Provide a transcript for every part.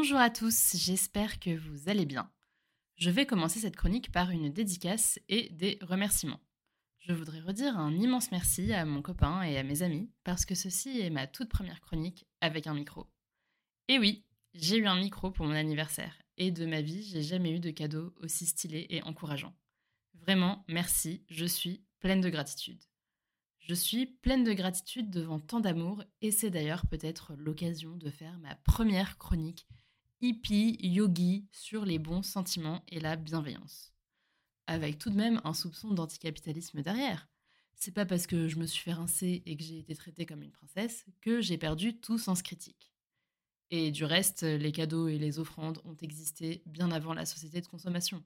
Bonjour à tous, j'espère que vous allez bien. Je vais commencer cette chronique par une dédicace et des remerciements. Je voudrais redire un immense merci à mon copain et à mes amis parce que ceci est ma toute première chronique avec un micro. Et oui, j'ai eu un micro pour mon anniversaire et de ma vie, j'ai jamais eu de cadeau aussi stylé et encourageant. Vraiment, merci, je suis pleine de gratitude. Je suis pleine de gratitude devant tant d'amour et c'est d'ailleurs peut-être l'occasion de faire ma première chronique hippie yogi sur les bons sentiments et la bienveillance. Avec tout de même un soupçon d'anticapitalisme derrière. C'est pas parce que je me suis fait rincer et que j'ai été traitée comme une princesse que j'ai perdu tout sens critique. Et du reste, les cadeaux et les offrandes ont existé bien avant la société de consommation.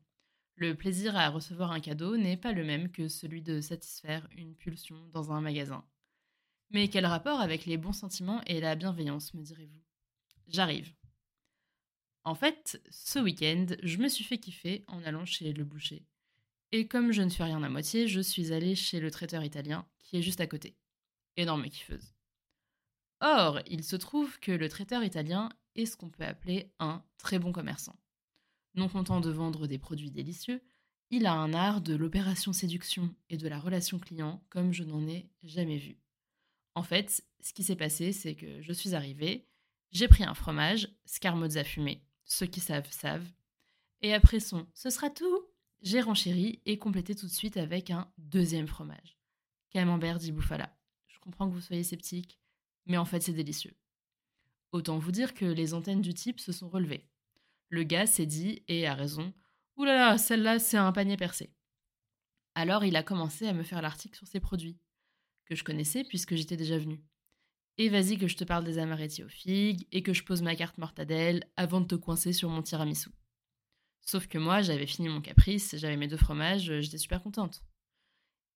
Le plaisir à recevoir un cadeau n'est pas le même que celui de satisfaire une pulsion dans un magasin. Mais quel rapport avec les bons sentiments et la bienveillance, me direz-vous? J'arrive. En fait, ce week-end, je me suis fait kiffer en allant chez le boucher. Et comme je ne fais rien à moitié, je suis allée chez le traiteur italien, qui est juste à côté. Énorme kiffeuse. Or, il se trouve que le traiteur italien est ce qu'on peut appeler un très bon commerçant. Non content de vendre des produits délicieux, il a un art de l'opération séduction et de la relation client comme je n'en ai jamais vu. En fait, ce qui s'est passé, c'est que je suis arrivée, j'ai pris un fromage, Scarmozza fumé, ceux qui savent savent, et après son ce sera tout, j'ai renchéri et complété tout de suite avec un deuxième fromage. Camembert dit Bouffala. Je comprends que vous soyez sceptique, mais en fait c'est délicieux. Autant vous dire que les antennes du type se sont relevées. Le gars s'est dit, et a raison, Oulala, celle-là, c'est un panier percé. Alors il a commencé à me faire l'article sur ses produits, que je connaissais puisque j'étais déjà venu. Et vas-y que je te parle des amaretti aux figues et que je pose ma carte mortadelle avant de te coincer sur mon tiramisu. Sauf que moi, j'avais fini mon caprice, j'avais mes deux fromages, j'étais super contente.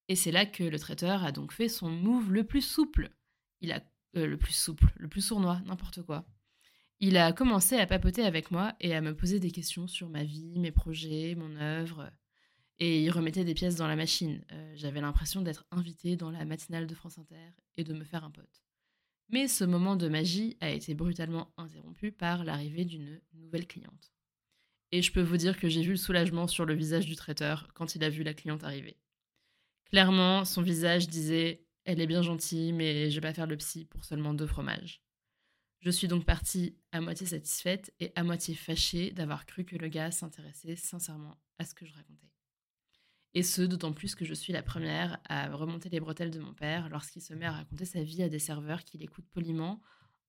Et c'est là que le traiteur a donc fait son move le plus souple. Il a euh, le plus souple, le plus sournois, n'importe quoi. Il a commencé à papoter avec moi et à me poser des questions sur ma vie, mes projets, mon œuvre. Et il remettait des pièces dans la machine. Euh, j'avais l'impression d'être invitée dans la matinale de France Inter et de me faire un pote. Mais ce moment de magie a été brutalement interrompu par l'arrivée d'une nouvelle cliente. Et je peux vous dire que j'ai vu le soulagement sur le visage du traiteur quand il a vu la cliente arriver. Clairement, son visage disait Elle est bien gentille, mais je vais pas faire le psy pour seulement deux fromages. Je suis donc partie à moitié satisfaite et à moitié fâchée d'avoir cru que le gars s'intéressait sincèrement à ce que je racontais. Et ce, d'autant plus que je suis la première à remonter les bretelles de mon père lorsqu'il se met à raconter sa vie à des serveurs qui l'écoutent poliment,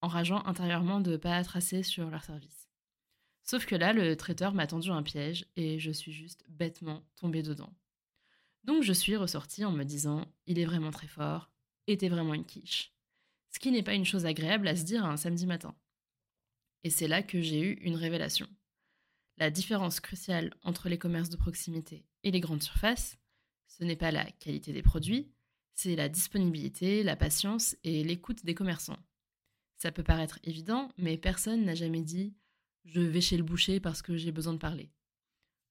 enrageant intérieurement de ne pas tracer sur leur service. Sauf que là, le traiteur m'a tendu un piège et je suis juste bêtement tombée dedans. Donc je suis ressortie en me disant Il est vraiment très fort, était vraiment une quiche ce qui n'est pas une chose agréable à se dire un samedi matin. Et c'est là que j'ai eu une révélation. La différence cruciale entre les commerces de proximité et les grandes surfaces, ce n'est pas la qualité des produits, c'est la disponibilité, la patience et l'écoute des commerçants. Ça peut paraître évident, mais personne n'a jamais dit je vais chez le boucher parce que j'ai besoin de parler.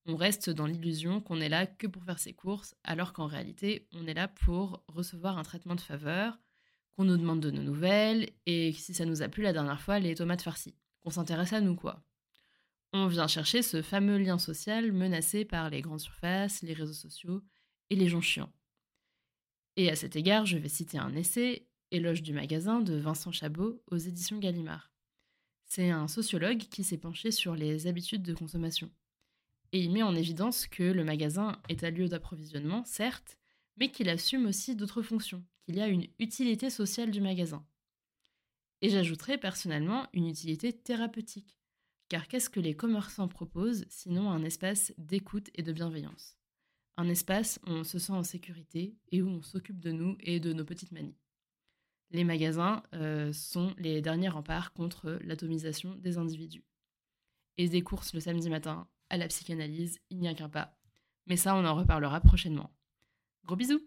On reste dans l'illusion qu'on est là que pour faire ses courses, alors qu'en réalité, on est là pour recevoir un traitement de faveur, qu'on nous demande de nos nouvelles, et si ça nous a plu la dernière fois, les tomates farcies. Qu'on s'intéresse à nous, quoi. On vient chercher ce fameux lien social menacé par les grandes surfaces, les réseaux sociaux et les gens chiants. Et à cet égard, je vais citer un essai, Éloge du magasin de Vincent Chabot aux éditions Gallimard. C'est un sociologue qui s'est penché sur les habitudes de consommation. Et il met en évidence que le magasin est un lieu d'approvisionnement, certes, mais qu'il assume aussi d'autres fonctions, qu'il y a une utilité sociale du magasin. Et j'ajouterais personnellement une utilité thérapeutique, car qu'est-ce que les commerçants proposent sinon un espace d'écoute et de bienveillance? Un espace où on se sent en sécurité et où on s'occupe de nous et de nos petites manies. Les magasins euh, sont les derniers remparts contre l'atomisation des individus. Et des courses le samedi matin à la psychanalyse, il n'y a qu'un pas. Mais ça, on en reparlera prochainement. Gros bisous